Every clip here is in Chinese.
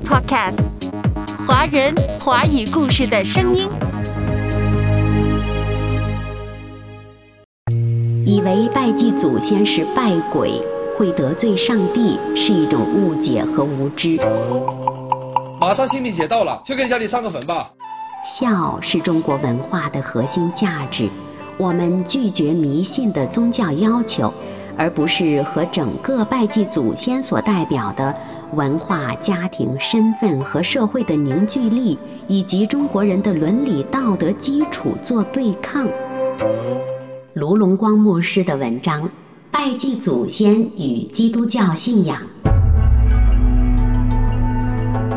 Podcast，华人华语故事的声音。以为拜祭祖先是拜鬼，会得罪上帝，是一种误解和无知。马上清明节到了，去给家里上个坟吧。孝是中国文化的核心价值，我们拒绝迷信的宗教要求，而不是和整个拜祭祖先所代表的。文化、家庭、身份和社会的凝聚力，以及中国人的伦理道德基础做对抗。卢龙光牧师的文章《拜祭祖先与基督教信仰》。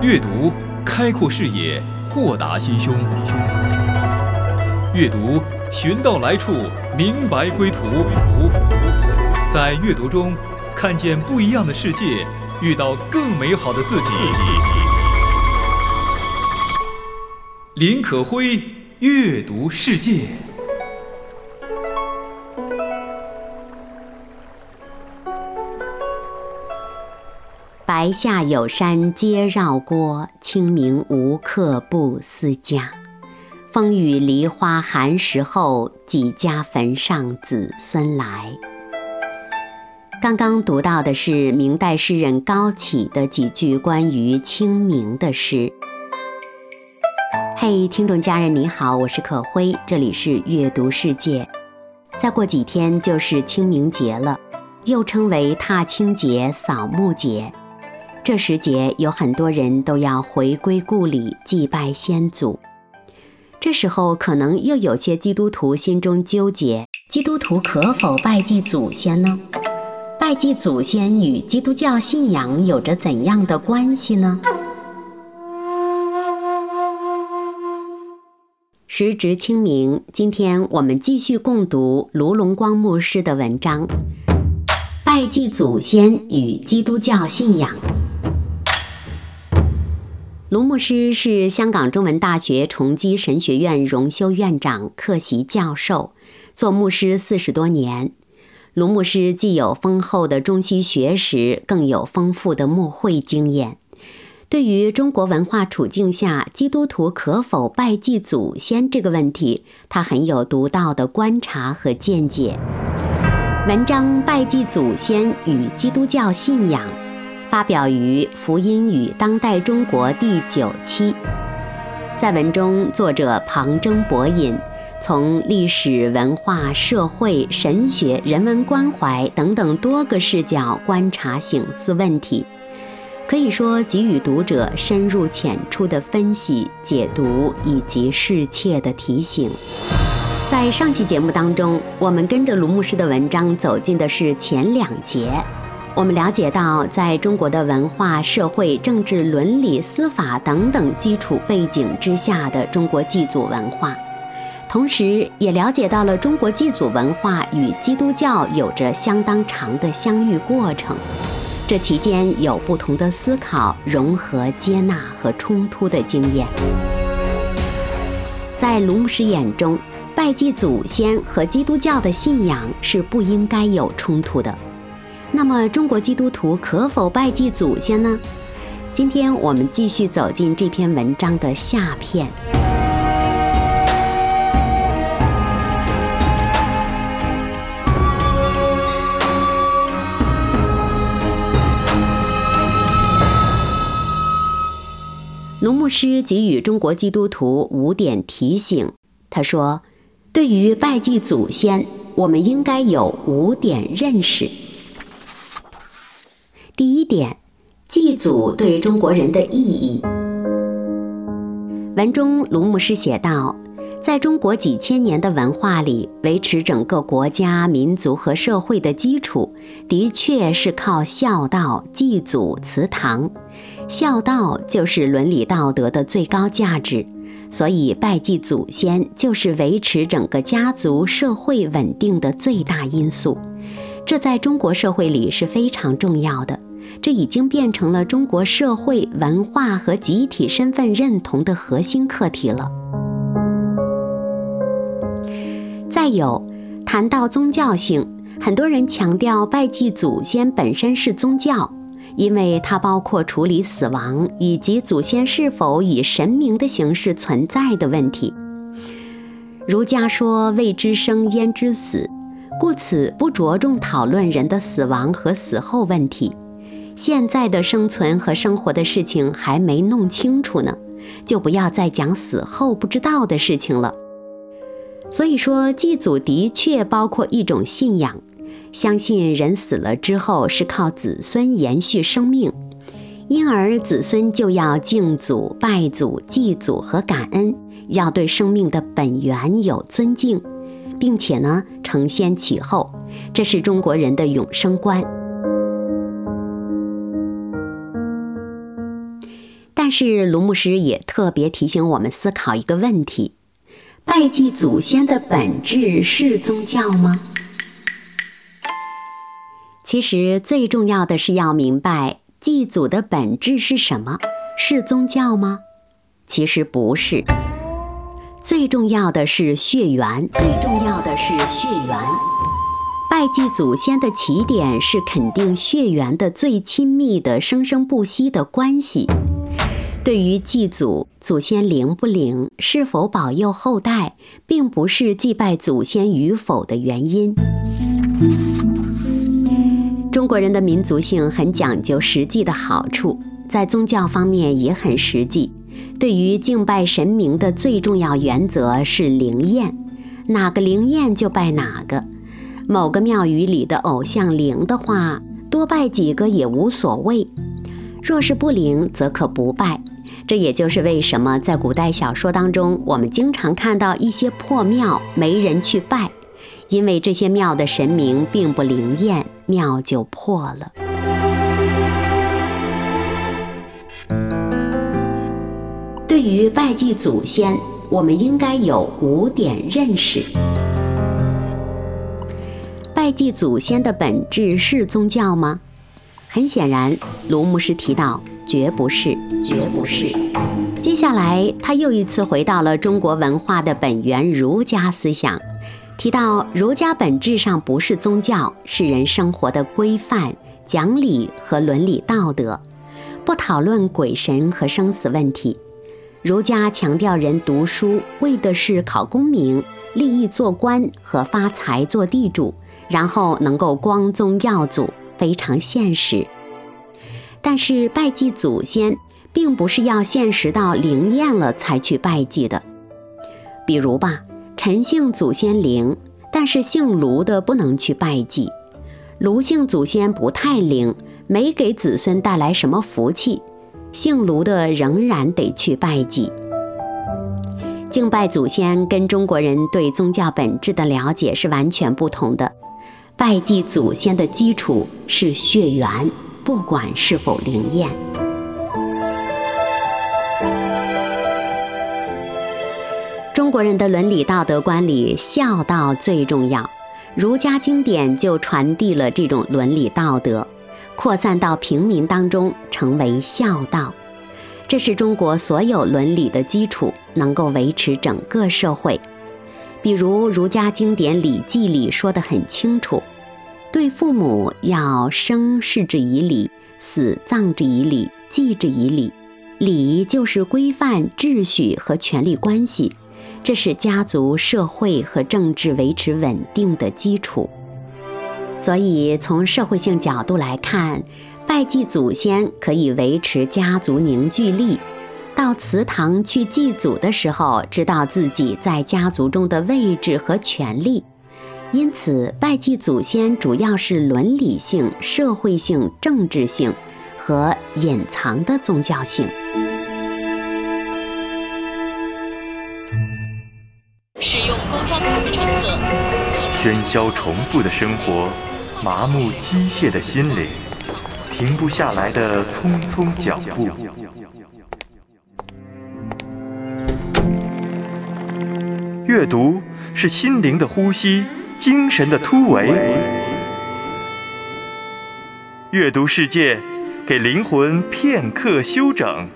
阅读开阔视野，豁达心胸。阅读寻到来处，明白归途。在阅读中，看见不一样的世界。遇到更美好的自己。林可辉阅读世界。白下有山皆绕郭，清明无客不思家。风雨梨花寒食后，几家坟上子孙来。刚刚读到的是明代诗人高启的几句关于清明的诗。嘿，听众家人你好，我是可辉，这里是阅读世界。再过几天就是清明节了，又称为踏青节、扫墓节。这时节有很多人都要回归故里祭拜先祖。这时候可能又有些基督徒心中纠结：基督徒可否拜祭祖先呢？拜祭祖先与基督教信仰有着怎样的关系呢？时值清明，今天我们继续共读卢龙光牧师的文章《拜祭祖先与基督教信仰》。卢牧师是香港中文大学崇基神学院荣休院长、客席教授，做牧师四十多年。卢牧师既有丰厚的中西学识，更有丰富的牧会经验。对于中国文化处境下基督徒可否拜祭祖先这个问题，他很有独到的观察和见解。文章《拜祭祖先与基督教信仰》发表于《福音与当代中国》第九期。在文中，作者旁征博引。从历史文化、社会、神学、人文关怀等等多个视角观察、醒思问题，可以说给予读者深入浅出的分析、解读以及适切的提醒。在上期节目当中，我们跟着卢牧师的文章走进的是前两节，我们了解到，在中国的文化、社会、政治、伦理、司法等等基础背景之下的中国祭祖文化。同时，也了解到了中国祭祖文化与基督教有着相当长的相遇过程，这期间有不同的思考、融合、接纳和冲突的经验。在卢牧师眼中，拜祭祖先和基督教的信仰是不应该有冲突的。那么，中国基督徒可否拜祭祖先呢？今天我们继续走进这篇文章的下篇。卢牧师给予中国基督徒五点提醒。他说：“对于拜祭祖先，我们应该有五点认识。第一点，祭祖对中国人的意义。”文中，卢牧师写道：“在中国几千年的文化里，维持整个国家、民族和社会的基础，的确是靠孝道、祭祖、祠堂。”孝道就是伦理道德的最高价值，所以拜祭祖先就是维持整个家族社会稳定的最大因素。这在中国社会里是非常重要的，这已经变成了中国社会文化和集体身份认同的核心课题了。再有，谈到宗教性，很多人强调拜祭祖先本身是宗教。因为它包括处理死亡以及祖先是否以神明的形式存在的问题。儒家说“未知生，焉知死”，故此不着重讨论人的死亡和死后问题。现在的生存和生活的事情还没弄清楚呢，就不要再讲死后不知道的事情了。所以说，祭祖的确包括一种信仰。相信人死了之后是靠子孙延续生命，因而子孙就要敬祖、拜祖、祭祖和感恩，要对生命的本源有尊敬，并且呢承先启后，这是中国人的永生观。但是卢牧师也特别提醒我们思考一个问题：拜祭祖先的本质是宗教吗？其实最重要的是要明白祭祖的本质是什么？是宗教吗？其实不是。最重要的是血缘，最重要的是血缘。拜祭祖先的起点是肯定血缘的最亲密的生生不息的关系。对于祭祖，祖先灵不灵，是否保佑后代，并不是祭拜祖先与否的原因。中国人的民族性很讲究实际的好处，在宗教方面也很实际。对于敬拜神明的最重要原则是灵验，哪个灵验就拜哪个。某个庙宇里的偶像灵的话，多拜几个也无所谓；若是不灵，则可不拜。这也就是为什么在古代小说当中，我们经常看到一些破庙没人去拜。因为这些庙的神明并不灵验，庙就破了。对于拜祭祖先，我们应该有五点认识。拜祭祖先的本质是宗教吗？很显然，卢牧师提到，绝不是，绝不是。接下来，他又一次回到了中国文化的本源——儒家思想。提到儒家本质上不是宗教，是人生活的规范、讲理和伦理道德，不讨论鬼神和生死问题。儒家强调人读书为的是考功名、立意做官和发财做地主，然后能够光宗耀祖，非常现实。但是拜祭祖先，并不是要现实到灵验了才去拜祭的，比如吧。陈姓祖先灵，但是姓卢的不能去拜祭。卢姓祖先不太灵，没给子孙带来什么福气，姓卢的仍然得去拜祭。敬拜祖先跟中国人对宗教本质的了解是完全不同的。拜祭祖先的基础是血缘，不管是否灵验。中国人的伦理道德观里，孝道最重要。儒家经典就传递了这种伦理道德，扩散到平民当中，成为孝道。这是中国所有伦理的基础，能够维持整个社会。比如儒家经典《礼记》里说得很清楚：对父母要生视之以礼，死葬之以礼，祭之以礼。礼就是规范、秩序和权力关系。这是家族、社会和政治维持稳定的基础。所以，从社会性角度来看，拜祭祖先可以维持家族凝聚力。到祠堂去祭祖的时候，知道自己在家族中的位置和权利。因此，拜祭祖先主要是伦理性、社会性、政治性和隐藏的宗教性。使用公交卡的乘客，喧嚣重复的生活，麻木机械的心灵，停不下来的匆匆脚步。阅读是心灵的呼吸，精神的突围。阅读世界，给灵魂片刻休整。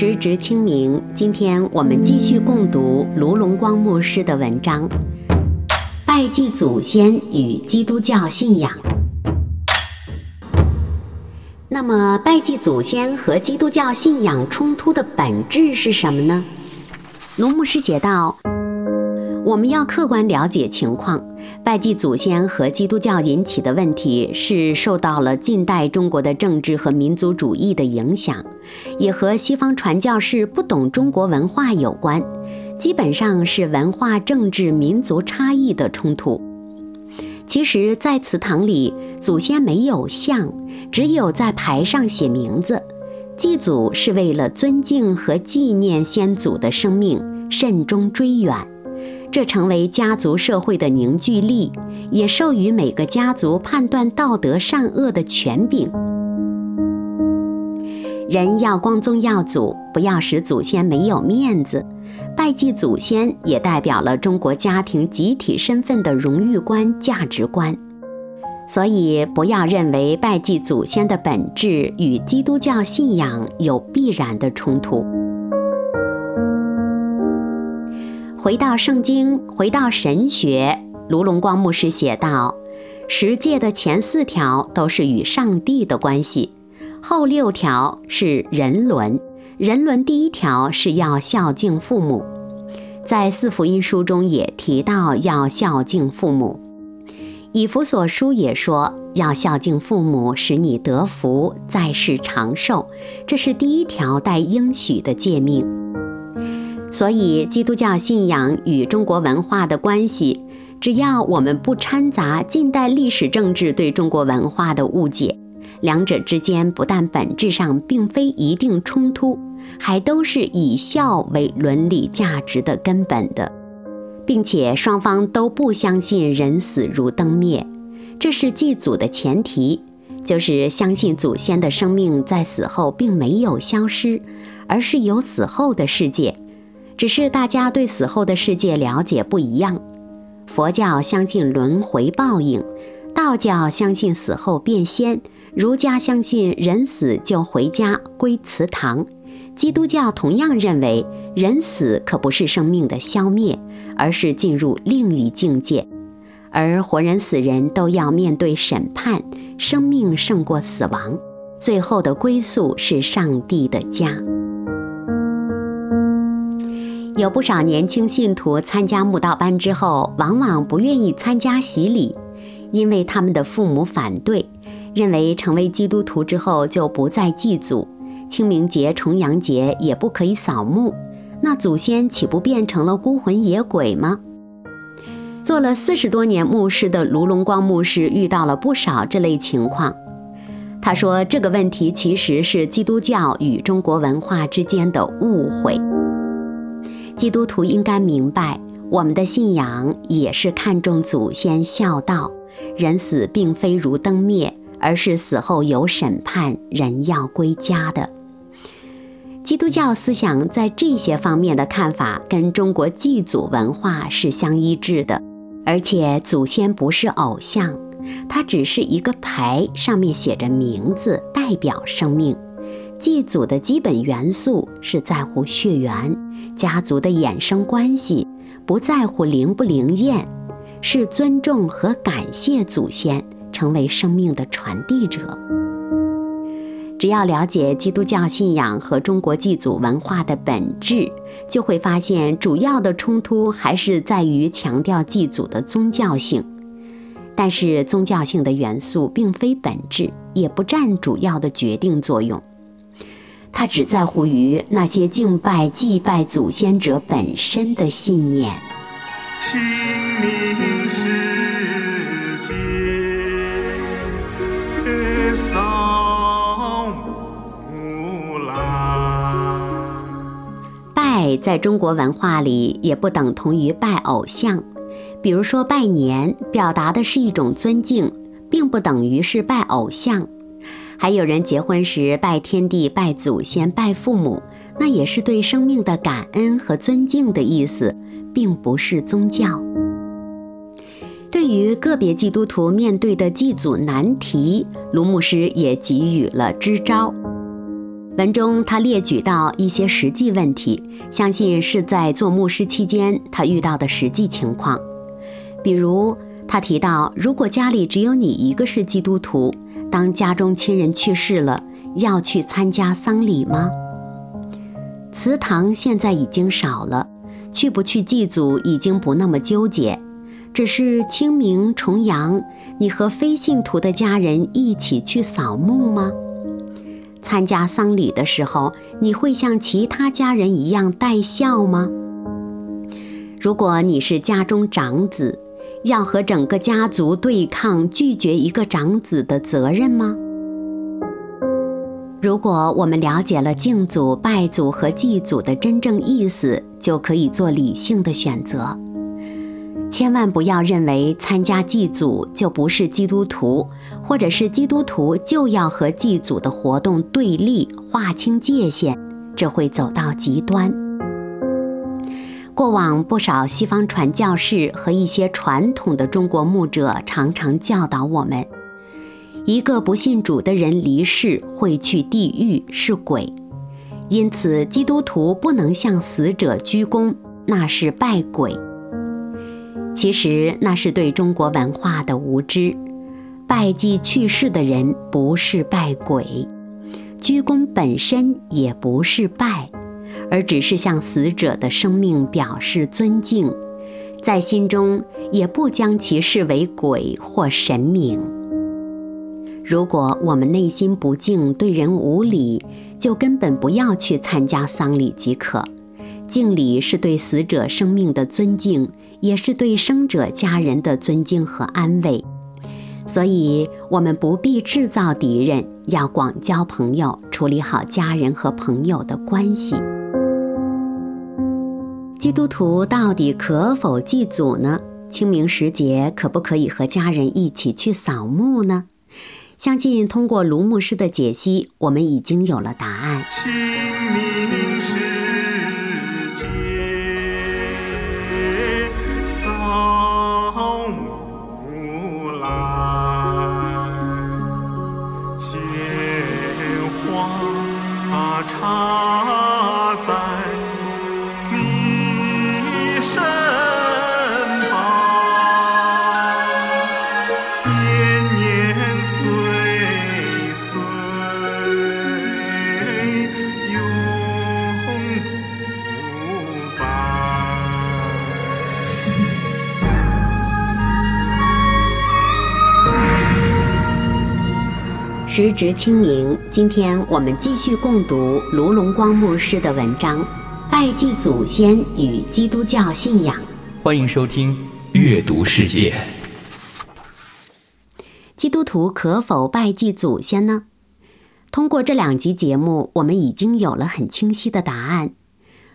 时值清明今天我们继续共读卢龙光牧师的文章。拜祭祖先与基督教信仰。那么拜祭祖先和基督教信仰冲突的本质是什么呢？卢牧师写道我们要客观了解情况，拜祭祖先和基督教引起的问题是受到了近代中国的政治和民族主义的影响，也和西方传教士不懂中国文化有关，基本上是文化、政治、民族差异的冲突。”其实，在祠堂里，祖先没有像，只有在牌上写名字。祭祖是为了尊敬和纪念先祖的生命，慎终追远。这成为家族社会的凝聚力，也授予每个家族判断道德善恶的权柄。人要光宗耀祖，不要使祖先没有面子。拜祭祖先也代表了中国家庭集体身份的荣誉观、价值观。所以，不要认为拜祭祖先的本质与基督教信仰有必然的冲突。回到圣经，回到神学，卢龙光牧师写道：十诫的前四条都是与上帝的关系。后六条是人伦，人伦第一条是要孝敬父母，在四福音书中也提到要孝敬父母。以弗所书也说要孝敬父母，使你得福，在世长寿，这是第一条带应许的诫命。所以，基督教信仰与中国文化的关系，只要我们不掺杂近代历史政治对中国文化的误解。两者之间不但本质上并非一定冲突，还都是以孝为伦理价值的根本的，并且双方都不相信人死如灯灭，这是祭祖的前提，就是相信祖先的生命在死后并没有消失，而是有死后的世界，只是大家对死后的世界了解不一样。佛教相信轮回报应，道教相信死后变仙。儒家相信人死就回家归祠堂，基督教同样认为人死可不是生命的消灭，而是进入另一境界，而活人死人都要面对审判，生命胜过死亡，最后的归宿是上帝的家。有不少年轻信徒参加慕道班之后，往往不愿意参加洗礼，因为他们的父母反对。认为成为基督徒之后就不再祭祖，清明节、重阳节也不可以扫墓，那祖先岂不变成了孤魂野鬼吗？做了四十多年牧师的卢龙光牧师遇到了不少这类情况。他说，这个问题其实是基督教与中国文化之间的误会。基督徒应该明白，我们的信仰也是看重祖先孝道，人死并非如灯灭。而是死后有审判，人要归家的。基督教思想在这些方面的看法跟中国祭祖文化是相一致的，而且祖先不是偶像，它只是一个牌，上面写着名字，代表生命。祭祖的基本元素是在乎血缘、家族的衍生关系，不在乎灵不灵验，是尊重和感谢祖先。成为生命的传递者。只要了解基督教信仰和中国祭祖文化的本质，就会发现主要的冲突还是在于强调祭祖的宗教性。但是，宗教性的元素并非本质，也不占主要的决定作用。它只在乎于那些敬拜、祭拜祖先者本身的信念。清明时节扫墓来。拜在中国文化里也不等同于拜偶像，比如说拜年，表达的是一种尊敬，并不等于是拜偶像。还有人结婚时拜天地、拜祖先、拜父母，那也是对生命的感恩和尊敬的意思，并不是宗教。对于个别基督徒面对的祭祖难题，卢牧师也给予了支招。文中他列举到一些实际问题，相信是在做牧师期间他遇到的实际情况。比如，他提到，如果家里只有你一个是基督徒，当家中亲人去世了，要去参加丧礼吗？祠堂现在已经少了，去不去祭祖已经不那么纠结，只是清明、重阳，你和非信徒的家人一起去扫墓吗？参加丧礼的时候，你会像其他家人一样带孝吗？如果你是家中长子，要和整个家族对抗拒绝一个长子的责任吗？如果我们了解了敬祖、拜祖和祭祖的真正意思，就可以做理性的选择。千万不要认为参加祭祖就不是基督徒，或者是基督徒就要和祭祖的活动对立、划清界限，这会走到极端。过往不少西方传教士和一些传统的中国牧者常常教导我们。一个不信主的人离世会去地狱，是鬼，因此基督徒不能向死者鞠躬，那是拜鬼。其实那是对中国文化的无知。拜祭去世的人不是拜鬼，鞠躬本身也不是拜，而只是向死者的生命表示尊敬，在心中也不将其视为鬼或神明。如果我们内心不敬，对人无礼，就根本不要去参加丧礼即可。敬礼是对死者生命的尊敬，也是对生者家人的尊敬和安慰。所以，我们不必制造敌人，要广交朋友，处理好家人和朋友的关系。基督徒到底可否祭祖呢？清明时节，可不可以和家人一起去扫墓呢？相信通过卢牧师的解析，我们已经有了答案。清明时时值清明，今天我们继续共读卢龙光牧师的文章《拜祭祖先与基督教信仰》。欢迎收听《阅读世界》。基督徒可否拜祭祖先呢？通过这两集节目，我们已经有了很清晰的答案。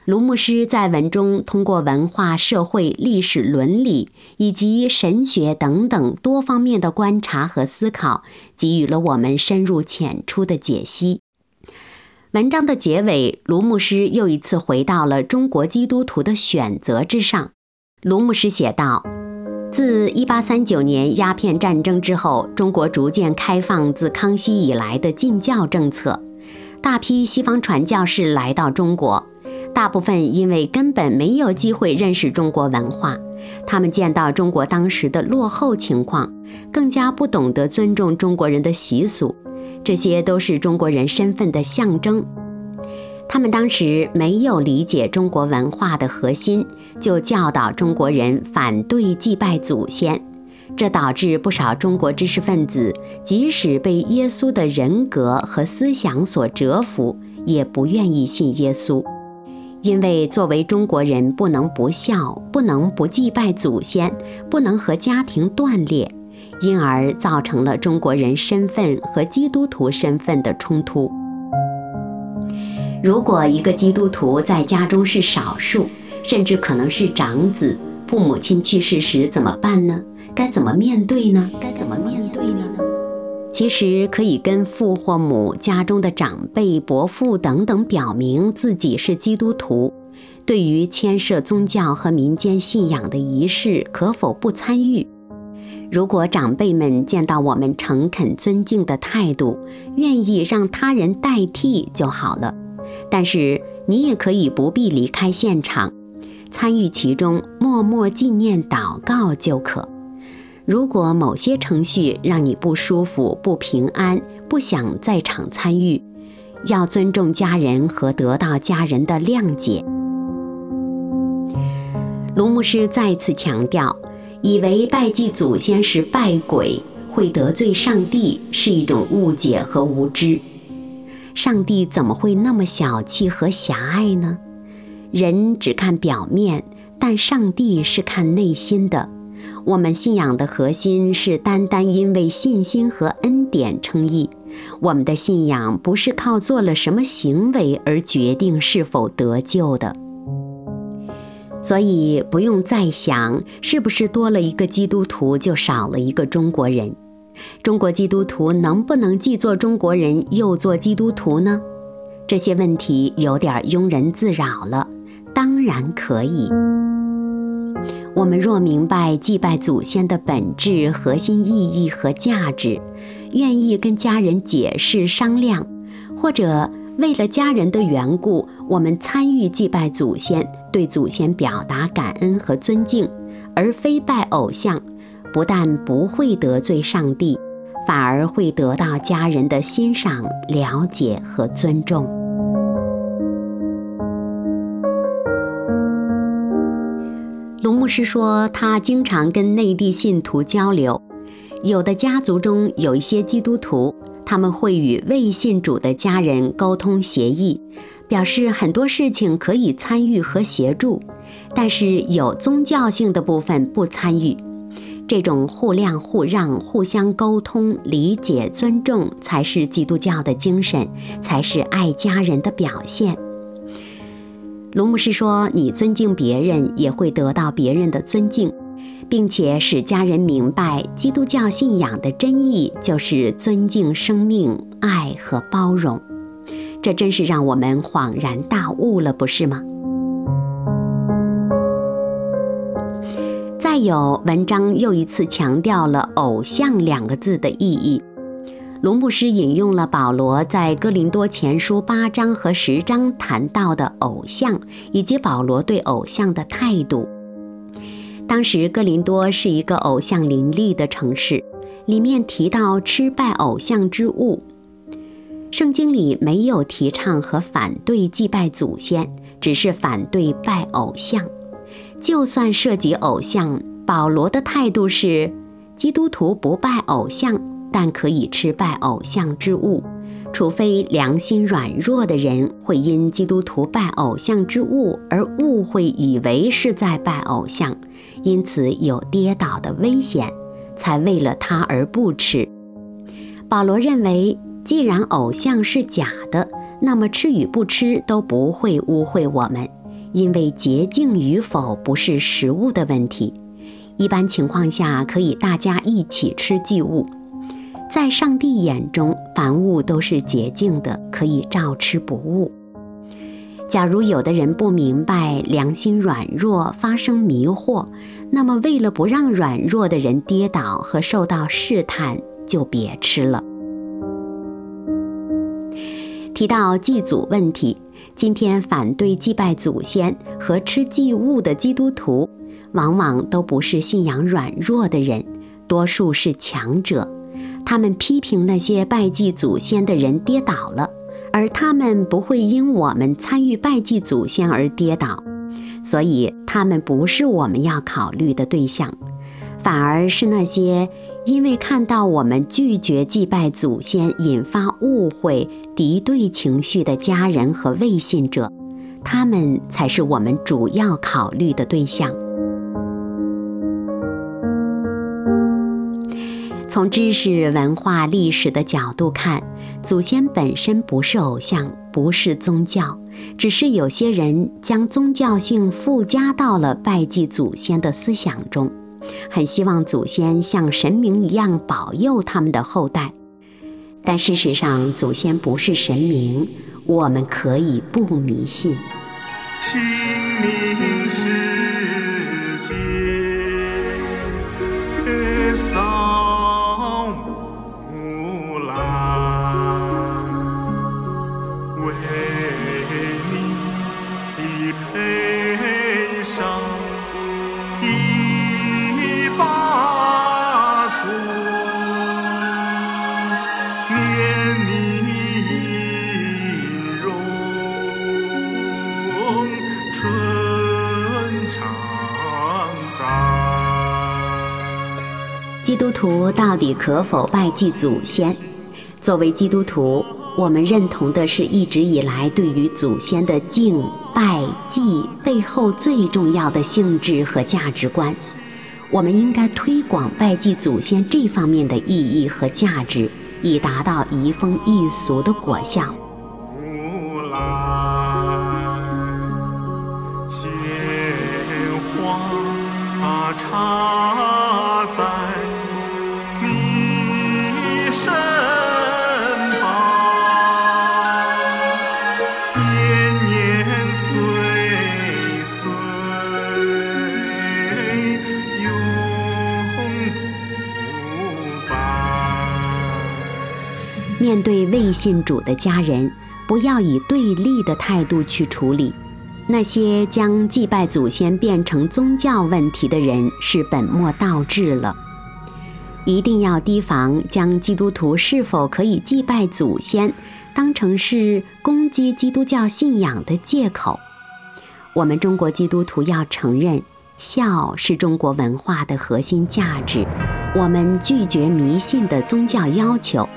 卢牧师在文中通过文化、社会、历史、伦理以及神学等等多方面的观察和思考，给予了我们深入浅出的解析。文章的结尾，卢牧师又一次回到了中国基督徒的选择之上。卢牧师写道。自1839年鸦片战争之后，中国逐渐开放自康熙以来的禁教政策，大批西方传教士来到中国，大部分因为根本没有机会认识中国文化，他们见到中国当时的落后情况，更加不懂得尊重中国人的习俗，这些都是中国人身份的象征。他们当时没有理解中国文化的核心，就教导中国人反对祭拜祖先，这导致不少中国知识分子即使被耶稣的人格和思想所折服，也不愿意信耶稣，因为作为中国人不能不孝，不能不祭拜祖先，不能和家庭断裂，因而造成了中国人身份和基督徒身份的冲突。如果一个基督徒在家中是少数，甚至可能是长子，父母亲去世时怎么办呢？该怎么面对呢？该怎么面对呢？其实可以跟父或母、家中的长辈、伯父等等表明自己是基督徒。对于牵涉宗教和民间信仰的仪式，可否不参与？如果长辈们见到我们诚恳尊敬的态度，愿意让他人代替就好了。但是你也可以不必离开现场，参与其中，默默纪念、祷告就可。如果某些程序让你不舒服、不平安，不想在场参与，要尊重家人和得到家人的谅解。卢牧师再次强调，以为拜祭祖先是拜鬼，会得罪上帝，是一种误解和无知。上帝怎么会那么小气和狭隘呢？人只看表面，但上帝是看内心的。我们信仰的核心是单单因为信心和恩典称义。我们的信仰不是靠做了什么行为而决定是否得救的。所以不用再想是不是多了一个基督徒就少了一个中国人。中国基督徒能不能既做中国人又做基督徒呢？这些问题有点庸人自扰了。当然可以。我们若明白祭拜祖先的本质、核心意义和价值，愿意跟家人解释商量，或者为了家人的缘故，我们参与祭拜祖先，对祖先表达感恩和尊敬，而非拜偶像，不但不会得罪上帝，反而会得到家人的欣赏、了解和尊重。龙牧师说，他经常跟内地信徒交流，有的家族中有一些基督徒，他们会与未信主的家人沟通协议，表示很多事情可以参与和协助，但是有宗教性的部分不参与。这种互谅互让、互相沟通、理解、尊重，才是基督教的精神，才是爱家人的表现。卢牧师说：“你尊敬别人，也会得到别人的尊敬，并且使家人明白基督教信仰的真意就是尊敬生命、爱和包容。这真是让我们恍然大悟了，不是吗？”再有，文章又一次强调了“偶像”两个字的意义。龙牧师引用了保罗在哥林多前书八章和十章谈到的偶像，以及保罗对偶像的态度。当时哥林多是一个偶像林立的城市，里面提到吃拜偶像之物。圣经里没有提倡和反对祭拜祖先，只是反对拜偶像。就算涉及偶像，保罗的态度是：基督徒不拜偶像。但可以吃拜偶像之物，除非良心软弱的人会因基督徒拜偶像之物而误会，以为是在拜偶像，因此有跌倒的危险，才为了他而不吃。保罗认为，既然偶像是假的，那么吃与不吃都不会污秽我们，因为洁净与否不是食物的问题。一般情况下，可以大家一起吃祭物。在上帝眼中，凡物都是洁净的，可以照吃不误。假如有的人不明白，良心软弱，发生迷惑，那么为了不让软弱的人跌倒和受到试探，就别吃了。提到祭祖问题，今天反对祭拜祖先和吃祭物的基督徒，往往都不是信仰软弱的人，多数是强者。他们批评那些拜祭祖先的人跌倒了，而他们不会因我们参与拜祭祖先而跌倒，所以他们不是我们要考虑的对象，反而是那些因为看到我们拒绝祭拜祖先引发误会、敌对情绪的家人和未信者，他们才是我们主要考虑的对象。从知识、文化、历史的角度看，祖先本身不是偶像，不是宗教，只是有些人将宗教性附加到了拜祭祖先的思想中，很希望祖先像神明一样保佑他们的后代。但事实上，祖先不是神明，我们可以不迷信。清明时长在。基督徒到底可否拜祭祖先，作为基督徒，我们认同的是一直以来对于祖先的敬拜祭背后最重要的性质和价值观，我们应该推广拜祭祖先这方面的意义和价值，以达到移风易俗的果效。插在你身旁，年年岁岁永不败。面对未信主的家人，不要以对立的态度去处理。那些将祭拜祖先变成宗教问题的人，是本末倒置了。一定要提防将基督徒是否可以祭拜祖先当成是攻击基督教信仰的借口。我们中国基督徒要承认，孝是中国文化的核心价值。我们拒绝迷信的宗教要求，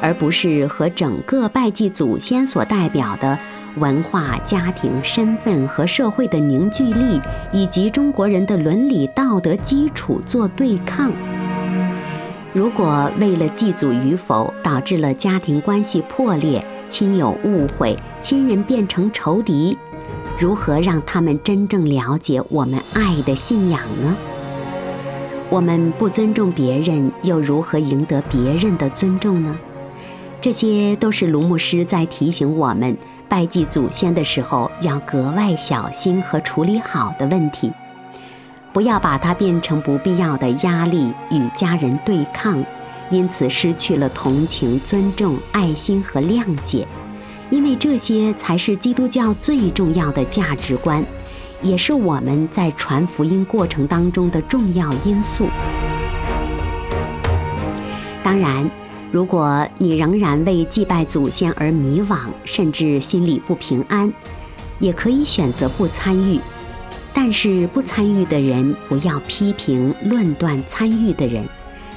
而不是和整个拜祭祖先所代表的文化、家庭、身份和社会的凝聚力，以及中国人的伦理道德基础做对抗。如果为了祭祖与否导致了家庭关系破裂、亲友误会、亲人变成仇敌，如何让他们真正了解我们爱的信仰呢？我们不尊重别人，又如何赢得别人的尊重呢？这些都是卢牧师在提醒我们，拜祭祖先的时候要格外小心和处理好的问题，不要把它变成不必要的压力与家人对抗，因此失去了同情、尊重、爱心和谅解，因为这些才是基督教最重要的价值观，也是我们在传福音过程当中的重要因素。当然，如果你仍然为祭拜祖先而迷惘，甚至心里不平安，也可以选择不参与。但是不参与的人不要批评论断参与的人，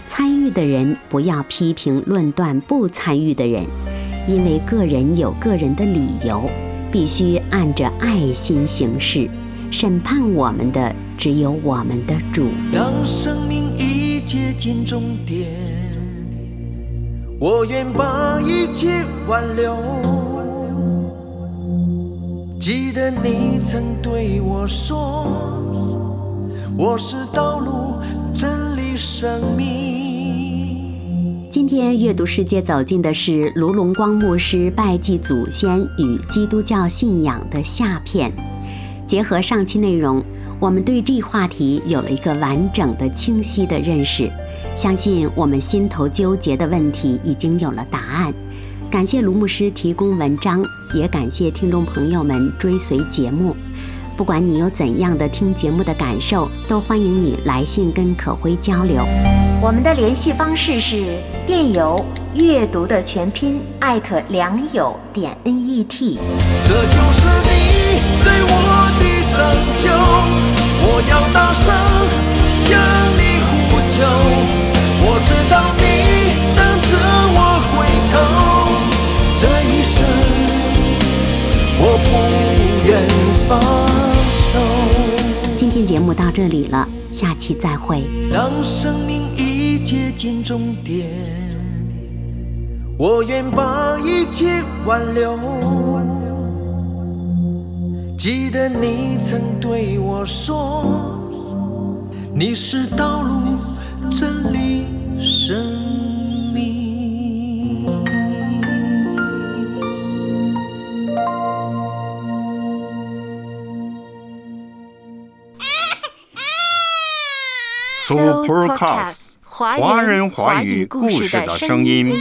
参与的人不要批评论断不参与的人，因为个人有个人的理由，必须按着爱心行事。审判我们的只有我们的主。让生命已接近终点，我愿把一切挽留。记得你曾对我说，我是道路、真理、生命。今天阅读世界走进的是卢龙光牧师拜祭祖先与基督教信仰的下片。结合上期内容，我们对这话题有了一个完整的、清晰的认识。相信我们心头纠结的问题已经有了答案。感谢卢牧师提供文章，也感谢听众朋友们追随节目。不管你有怎样的听节目的感受，都欢迎你来信跟可辉交流。我们的联系方式是电邮阅读的全拼艾特良友点 net。这就是到这里了，下期再会。让生命一接近终点，我愿把一切挽留。记得你曾对我说，你是道路、真 Supercast 华人华语故事的声音。